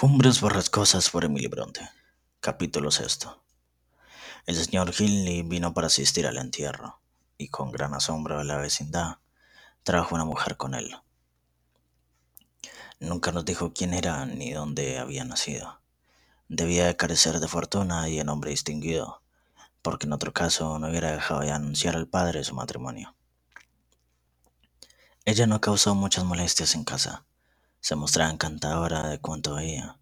Cumbres borrascosas por Emily Bronte. Capítulo sexto. El señor Hindley vino para asistir al entierro, y con gran asombro de la vecindad, trajo una mujer con él. Nunca nos dijo quién era ni dónde había nacido. Debía de carecer de fortuna y de nombre distinguido, porque en otro caso no hubiera dejado de anunciar al padre su matrimonio. Ella no causó muchas molestias en casa. Se mostraba encantadora de cuanto veía,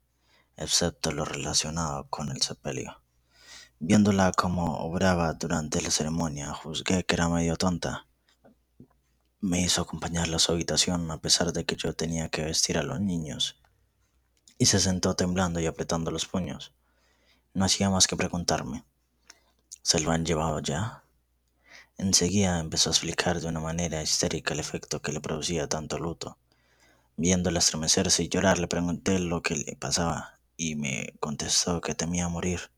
excepto lo relacionado con el sepelio. Viéndola como obraba durante la ceremonia, juzgué que era medio tonta. Me hizo acompañarla a su habitación a pesar de que yo tenía que vestir a los niños. Y se sentó temblando y apretando los puños. No hacía más que preguntarme, ¿se lo han llevado ya? Enseguida empezó a explicar de una manera histérica el efecto que le producía tanto luto. Viéndola estremecerse y llorar, le pregunté lo que le pasaba y me contestó que temía morir.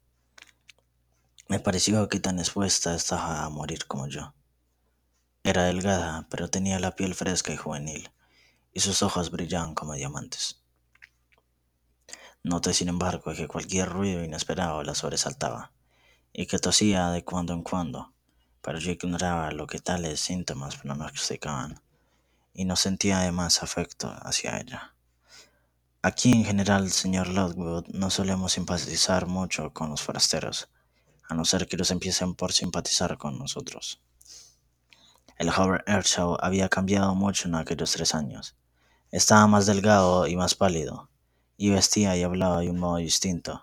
Me pareció que tan expuesta estaba a morir como yo. Era delgada, pero tenía la piel fresca y juvenil, y sus ojos brillaban como diamantes. Noté, sin embargo, que cualquier ruido inesperado la sobresaltaba, y que tosía de cuando en cuando, pero yo ignoraba lo que tales síntomas pronosticaban, y no sentía además afecto hacia ella. Aquí en general, señor Lockwood, no solemos simpatizar mucho con los forasteros, a no ser que los empiecen por simpatizar con nosotros. El joven Earnshaw había cambiado mucho en aquellos tres años. Estaba más delgado y más pálido, y vestía y hablaba de un modo distinto.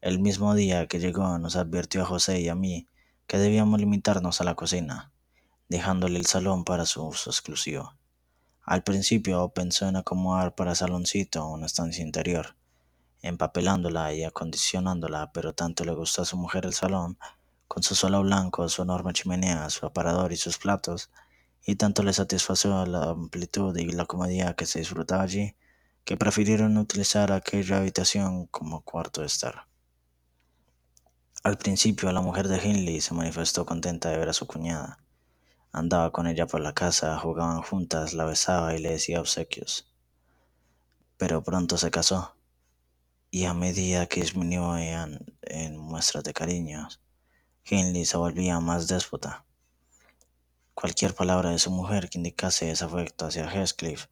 El mismo día que llegó nos advirtió a José y a mí que debíamos limitarnos a la cocina, dejándole el salón para su uso exclusivo. Al principio pensó en acomodar para saloncito una estancia interior, empapelándola y acondicionándola, pero tanto le gustó a su mujer el salón, con su suelo blanco, su enorme chimenea, su aparador y sus platos, y tanto le satisfació la amplitud y la comodidad que se disfrutaba allí, que prefirieron utilizar aquella habitación como cuarto de estar. Al principio la mujer de Hindley se manifestó contenta de ver a su cuñada. Andaba con ella por la casa, jugaban juntas, la besaba y le decía obsequios. Pero pronto se casó, y a medida que disminuían en muestras de cariños, Hindley se volvía más déspota. Cualquier palabra de su mujer que indicase desafecto hacia Heathcliff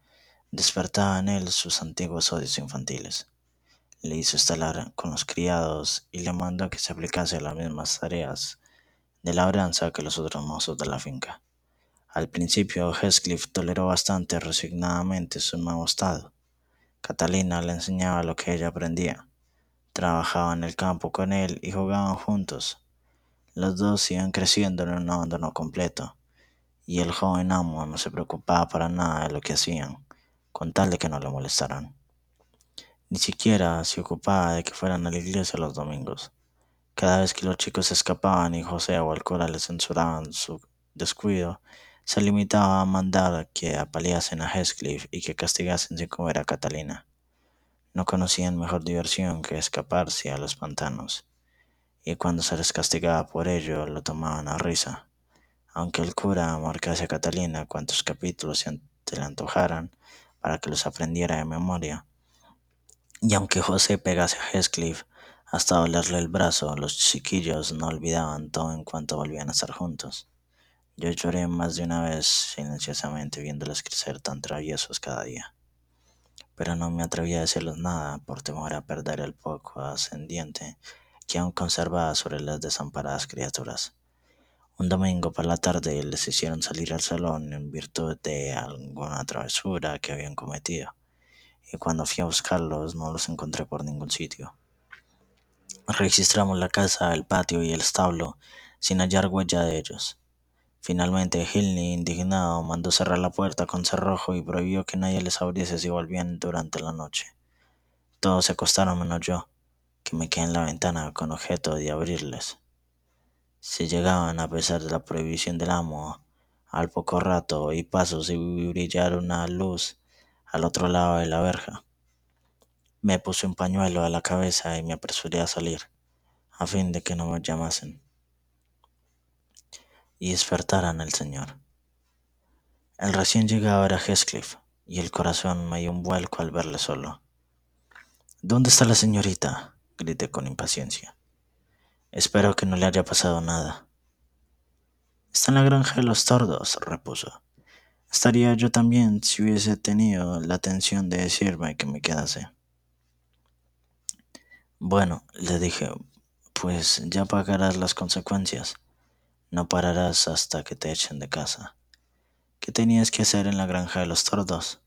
despertaba en él sus antiguos odios infantiles le hizo instalar con los criados y le mandó que se aplicase a las mismas tareas de labranza que los otros mozos de la finca. Al principio, Heathcliff toleró bastante resignadamente su nuevo estado. Catalina le enseñaba lo que ella aprendía. Trabajaba en el campo con él y jugaban juntos. Los dos iban creciendo en un abandono completo, y el joven amo no se preocupaba para nada de lo que hacían, con tal de que no le molestaran. Ni siquiera se ocupaba de que fueran a la iglesia los domingos. Cada vez que los chicos escapaban y José o el le censuraban su descuido, se limitaba a mandar que apaleasen a Heathcliff y que castigasen sin comer a Catalina. No conocían mejor diversión que escaparse a los pantanos, y cuando se les castigaba por ello lo tomaban a risa. Aunque el cura marcase a Catalina cuantos capítulos se le antojaran para que los aprendiera de memoria, y aunque José pegase a Heathcliff hasta dolerle el brazo, los chiquillos no olvidaban todo en cuanto volvían a estar juntos. Yo lloré más de una vez silenciosamente viéndolos crecer tan traviesos cada día. Pero no me atreví a decirles nada por temor a perder el poco ascendiente que aún conservaba sobre las desamparadas criaturas. Un domingo por la tarde les hicieron salir al salón en virtud de alguna travesura que habían cometido y cuando fui a buscarlos no los encontré por ningún sitio. Registramos la casa, el patio y el establo sin hallar huella de ellos. Finalmente, Hilney, indignado, mandó cerrar la puerta con cerrojo y prohibió que nadie les abriese si volvían durante la noche. Todos se acostaron menos yo, que me quedé en la ventana con objeto de abrirles. Si llegaban, a pesar de la prohibición del amo, al poco rato oí pasos y brillar una luz al otro lado de la verja. Me puse un pañuelo a la cabeza y me apresuré a salir, a fin de que no me llamasen y despertaran al Señor. El recién llegado era Heathcliff, y el corazón me dio un vuelco al verle solo. ¿Dónde está la señorita? grité con impaciencia. Espero que no le haya pasado nada. Está en la granja de los tordos, repuso. Estaría yo también si hubiese tenido la atención de decirme que me quedase. Bueno, le dije, pues ya pagarás las consecuencias. No pararás hasta que te echen de casa. ¿Qué tenías que hacer en la granja de los tordos?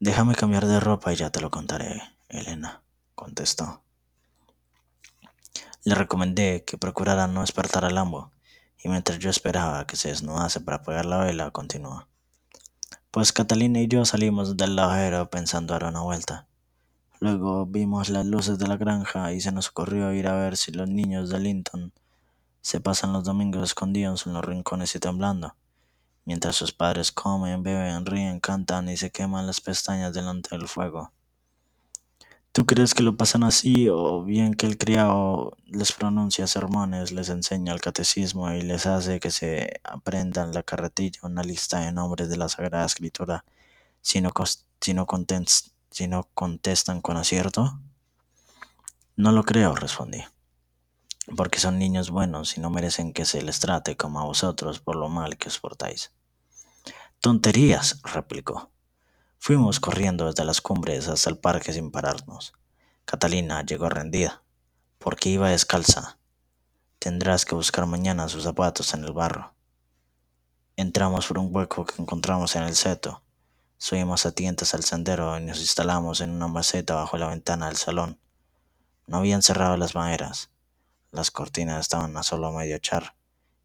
Déjame cambiar de ropa y ya te lo contaré, Elena, contestó. Le recomendé que procurara no despertar al amo, y mientras yo esperaba que se desnudase para apagar la vela, continuó. Pues Catalina y yo salimos del lavadero pensando dar una vuelta. Luego vimos las luces de la granja y se nos ocurrió ir a ver si los niños de Linton se pasan los domingos escondidos en los rincones y temblando, mientras sus padres comen, beben, ríen, cantan y se queman las pestañas delante del fuego. ¿Tú crees que lo pasan así o bien que el criado les pronuncia sermones, les enseña el catecismo y les hace que se aprendan la carretilla una lista de nombres de la Sagrada Escritura si no, si no, si no contestan con acierto? No lo creo, respondí, porque son niños buenos y no merecen que se les trate como a vosotros por lo mal que os portáis. Tonterías, replicó. Fuimos corriendo desde las cumbres hasta el parque sin pararnos. Catalina llegó rendida, porque iba descalza. Tendrás que buscar mañana sus zapatos en el barro. Entramos por un hueco que encontramos en el seto. Subimos a tientas al sendero y nos instalamos en una maceta bajo la ventana del salón. No habían cerrado las maderas. Las cortinas estaban a solo medio echar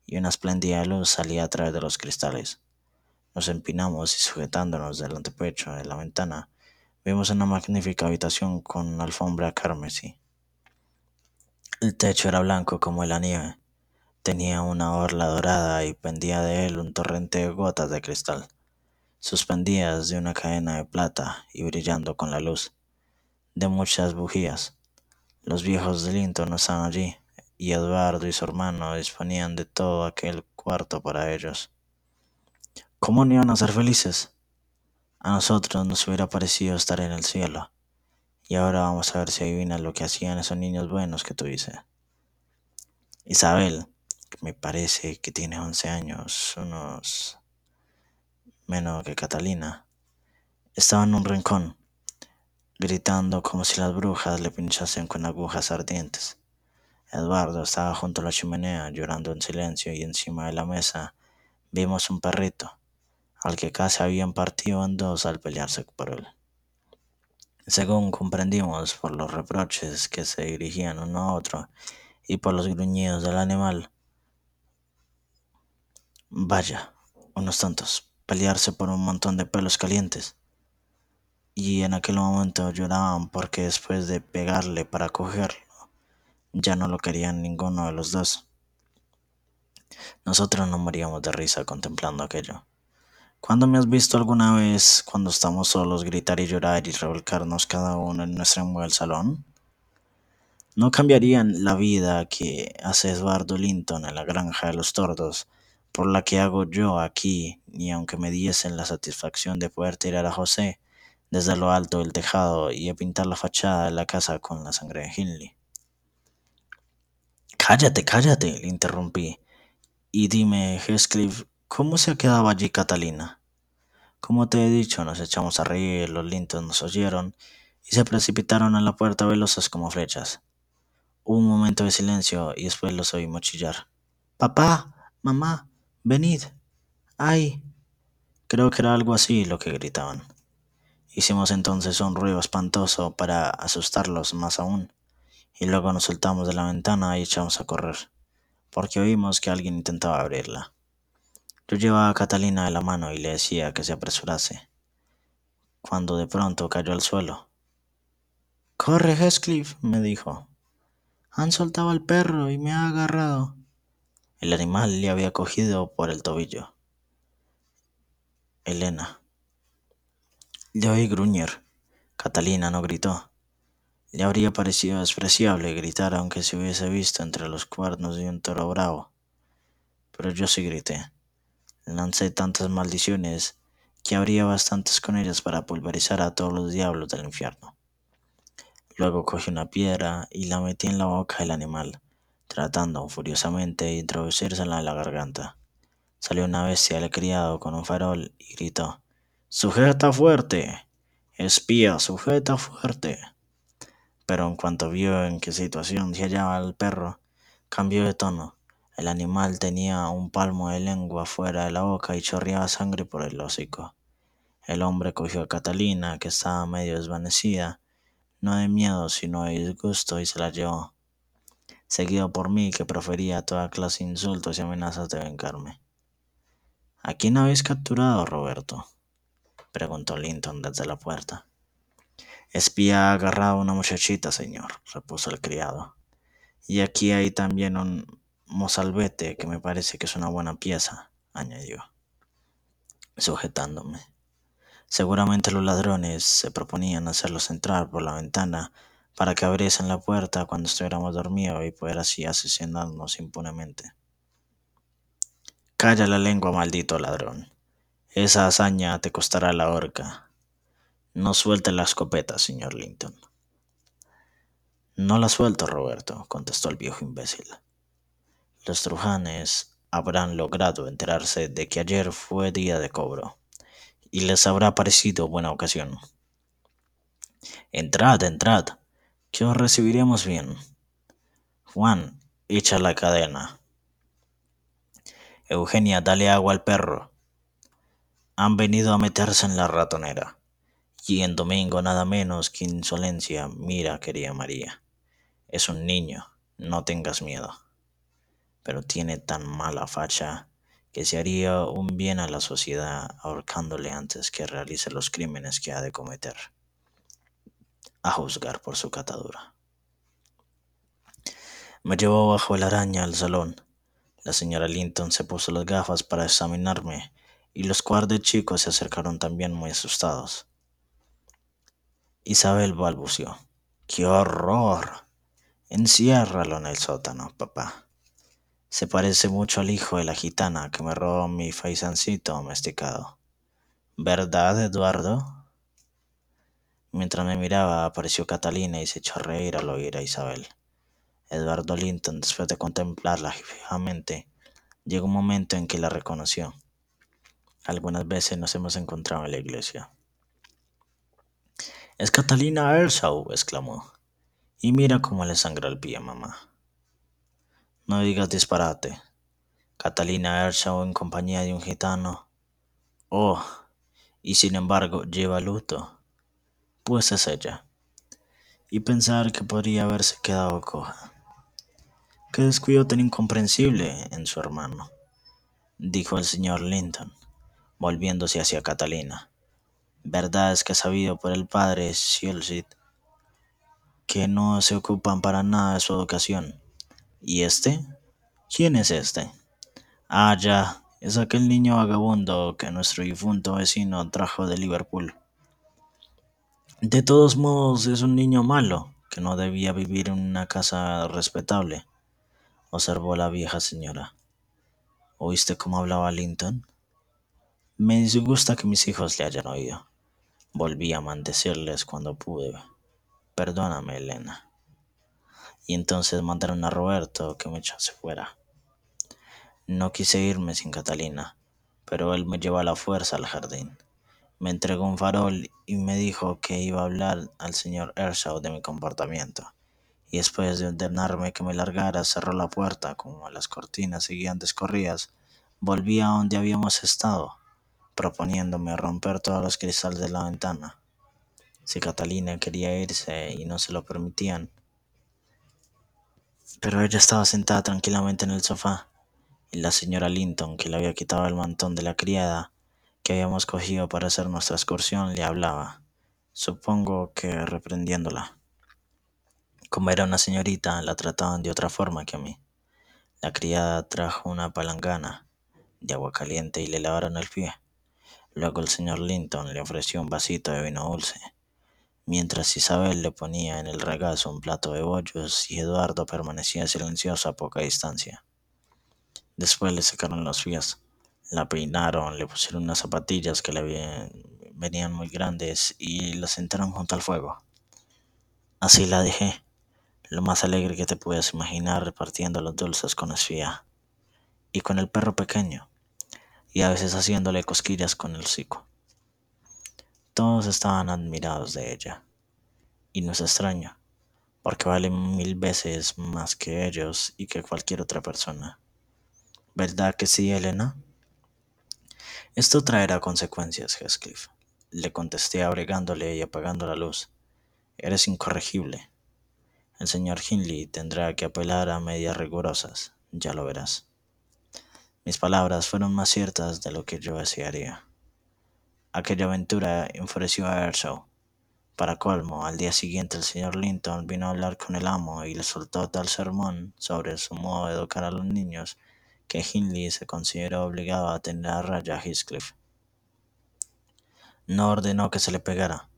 y una espléndida luz salía a través de los cristales. Nos empinamos y sujetándonos del antepecho de la ventana, vimos una magnífica habitación con alfombra carmesí. El techo era blanco como la nieve. Tenía una orla dorada y pendía de él un torrente de gotas de cristal, suspendidas de una cadena de plata y brillando con la luz de muchas bujías. Los viejos de Linton estaban allí, y Eduardo y su hermano disponían de todo aquel cuarto para ellos. ¿Cómo no iban a ser felices? A nosotros nos hubiera parecido estar en el cielo. Y ahora vamos a ver si adivinas lo que hacían esos niños buenos que tú dices. Isabel, que me parece que tiene 11 años, unos menos que Catalina, estaba en un rincón, gritando como si las brujas le pinchasen con agujas ardientes. Eduardo estaba junto a la chimenea llorando en silencio y encima de la mesa vimos un perrito al que casi habían partido en dos al pelearse por él. Según comprendimos por los reproches que se dirigían uno a otro y por los gruñidos del animal, vaya, unos tantos, pelearse por un montón de pelos calientes. Y en aquel momento lloraban porque después de pegarle para cogerlo, ya no lo querían ninguno de los dos. Nosotros no moríamos de risa contemplando aquello. ¿Cuándo me has visto alguna vez, cuando estamos solos, gritar y llorar y revolcarnos cada uno en nuestro del salón? No cambiarían la vida que hace Eduardo Linton en la granja de los tordos por la que hago yo aquí, ni aunque me diesen la satisfacción de poder tirar a José desde lo alto del tejado y a pintar la fachada de la casa con la sangre de Hindley. Cállate, cállate, le interrumpí. Y dime, Heathcliff, ¿Cómo se ha quedado allí Catalina? Como te he dicho, nos echamos a reír, los lintos nos oyeron y se precipitaron a la puerta veloces como flechas. Hubo un momento de silencio y después los oímos chillar. Papá, mamá, venid. ¡Ay! Creo que era algo así lo que gritaban. Hicimos entonces un ruido espantoso para asustarlos más aún, y luego nos soltamos de la ventana y echamos a correr, porque oímos que alguien intentaba abrirla. Yo llevaba a Catalina de la mano y le decía que se apresurase, cuando de pronto cayó al suelo. Corre, Heathcliff, me dijo. Han soltado al perro y me ha agarrado. El animal le había cogido por el tobillo. Elena. Le oí gruñir. Catalina no gritó. Le habría parecido despreciable gritar aunque se hubiese visto entre los cuernos de un toro bravo. Pero yo sí grité. Lancé tantas maldiciones que habría bastantes con ellas para pulverizar a todos los diablos del infierno. Luego cogí una piedra y la metí en la boca del animal, tratando furiosamente de introducírsela en la garganta. Salió una bestia del criado con un farol y gritó: ¡Sujeta fuerte! ¡Espía, sujeta fuerte! Pero en cuanto vio en qué situación se hallaba el perro, cambió de tono. El animal tenía un palmo de lengua fuera de la boca y chorreaba sangre por el hocico. El hombre cogió a Catalina, que estaba medio desvanecida, no de miedo, sino de disgusto, y se la llevó, seguido por mí, que profería toda clase de insultos y amenazas de vengarme. ¿A quién habéis capturado, Roberto? preguntó Linton desde la puerta. Espía ha agarrado a una muchachita, señor, repuso el criado. Y aquí hay también un mozalbete que me parece que es una buena pieza, añadió, sujetándome. Seguramente los ladrones se proponían hacerlos entrar por la ventana para que abriesen la puerta cuando estuviéramos dormidos y poder así asesinarnos impunemente. Calla la lengua, maldito ladrón. Esa hazaña te costará la horca. No suelte la escopeta, señor Linton. No la suelto, Roberto, contestó el viejo imbécil. Los trujanes habrán logrado enterarse de que ayer fue día de cobro y les habrá parecido buena ocasión. Entrad, entrad, que os recibiremos bien. Juan, echa la cadena. Eugenia, dale agua al perro. Han venido a meterse en la ratonera. Y en domingo nada menos que insolencia, mira, querida María. Es un niño, no tengas miedo. Pero tiene tan mala facha que se haría un bien a la sociedad ahorcándole antes que realice los crímenes que ha de cometer, a juzgar por su catadura. Me llevó bajo la araña al salón. La señora Linton se puso las gafas para examinarme y los cuartos chicos se acercaron también muy asustados. Isabel balbució. ¡Qué horror! Enciérralo en el sótano, papá. Se parece mucho al hijo de la gitana que me robó mi faisancito domesticado. ¿Verdad, Eduardo? Mientras me miraba, apareció Catalina y se echó a reír al oír a Isabel. Eduardo Linton, después de contemplarla fijamente, llegó un momento en que la reconoció. Algunas veces nos hemos encontrado en la iglesia. Es Catalina Ershaw, exclamó. Y mira cómo le sangra el pie, mamá. No digas disparate. Catalina Ershaw en compañía de un gitano. Oh, y sin embargo lleva luto. Pues es ella. Y pensar que podría haberse quedado coja. Qué descuido tan incomprensible en su hermano, dijo el señor Linton, volviéndose hacia Catalina. Verdad es que sabido por el padre Silsit que no se ocupan para nada de su educación ¿Y este? ¿Quién es este? Ah, ya, es aquel niño vagabundo que nuestro difunto vecino trajo de Liverpool. De todos modos, es un niño malo, que no debía vivir en una casa respetable, observó la vieja señora. ¿Oíste cómo hablaba Linton? Me disgusta que mis hijos le hayan oído. Volví a maldecirles cuando pude. Perdóname, Elena y entonces mandaron a Roberto que me echase fuera. No quise irme sin Catalina, pero él me llevó a la fuerza al jardín. Me entregó un farol y me dijo que iba a hablar al señor Ershaw de mi comportamiento. Y después de ordenarme que me largara, cerró la puerta como las cortinas seguían descorridas. Volví a donde habíamos estado, proponiéndome romper todos los cristales de la ventana. Si Catalina quería irse y no se lo permitían, pero ella estaba sentada tranquilamente en el sofá, y la señora Linton, que le había quitado el mantón de la criada que habíamos cogido para hacer nuestra excursión, le hablaba, supongo que reprendiéndola. Como era una señorita, la trataban de otra forma que a mí. La criada trajo una palangana de agua caliente y le lavaron el pie. Luego el señor Linton le ofreció un vasito de vino dulce mientras Isabel le ponía en el regazo un plato de bollos y Eduardo permanecía silencioso a poca distancia. Después le sacaron los pies, la peinaron, le pusieron unas zapatillas que le venían muy grandes y la sentaron junto al fuego. Así la dejé, lo más alegre que te puedes imaginar repartiendo los dulces con Esfía y con el perro pequeño, y a veces haciéndole cosquillas con el hocico. Todos estaban admirados de ella, y no es extraño, porque vale mil veces más que ellos y que cualquier otra persona. ¿Verdad que sí, Elena? Esto traerá consecuencias, Heathcliff, le contesté abrigándole y apagando la luz. Eres incorregible. El señor Hindley tendrá que apelar a medidas rigurosas, ya lo verás. Mis palabras fueron más ciertas de lo que yo desearía. Aquella aventura enfureció a Earnshaw. Para colmo, al día siguiente el señor Linton vino a hablar con el amo y le soltó tal sermón sobre su modo de educar a los niños que Hindley se consideró obligado a tener a raya a Heathcliff. No ordenó que se le pegara,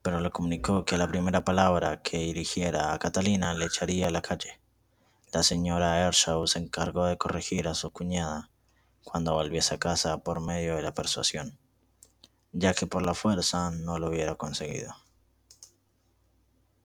pero le comunicó que la primera palabra que dirigiera a Catalina le echaría a la calle. La señora Earnshaw se encargó de corregir a su cuñada cuando volviese a casa por medio de la persuasión, ya que por la fuerza no lo hubiera conseguido.